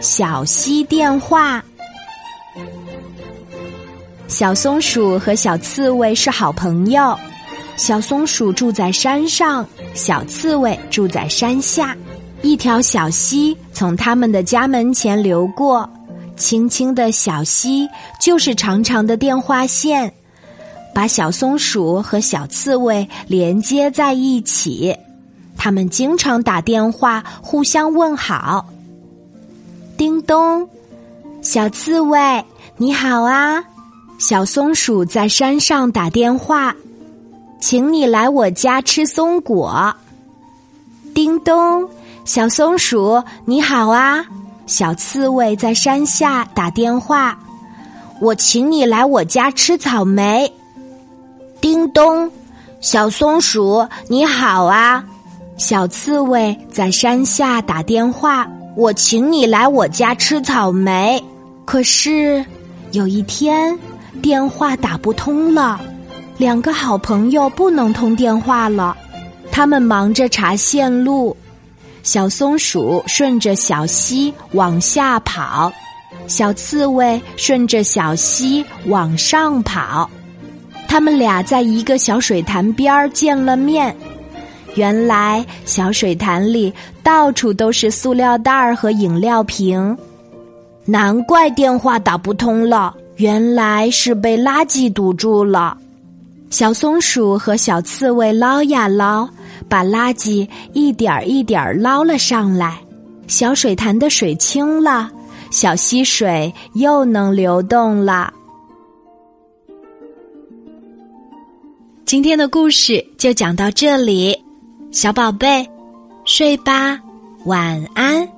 小溪电话。小松鼠和小刺猬是好朋友。小松鼠住在山上，小刺猬住在山下。一条小溪从他们的家门前流过，清清的小溪就是长长的电话线，把小松鼠和小刺猬连接在一起。他们经常打电话互相问好。叮咚，小刺猬你好啊！小松鼠在山上打电话，请你来我家吃松果。叮咚，小松鼠你好啊！小刺猬在山下打电话，我请你来我家吃草莓。叮咚，小松鼠你好啊！小刺猬在山下打电话，我请你来我家吃草莓。可是有一天，电话打不通了，两个好朋友不能通电话了。他们忙着查线路。小松鼠顺着小溪往下跑，小刺猬顺着小溪往上跑。他们俩在一个小水潭边见了面。原来小水潭里到处都是塑料袋儿和饮料瓶，难怪电话打不通了。原来是被垃圾堵住了。小松鼠和小刺猬捞呀捞，把垃圾一点儿一点儿捞了上来。小水潭的水清了，小溪水又能流动了。今天的故事就讲到这里。小宝贝，睡吧，晚安。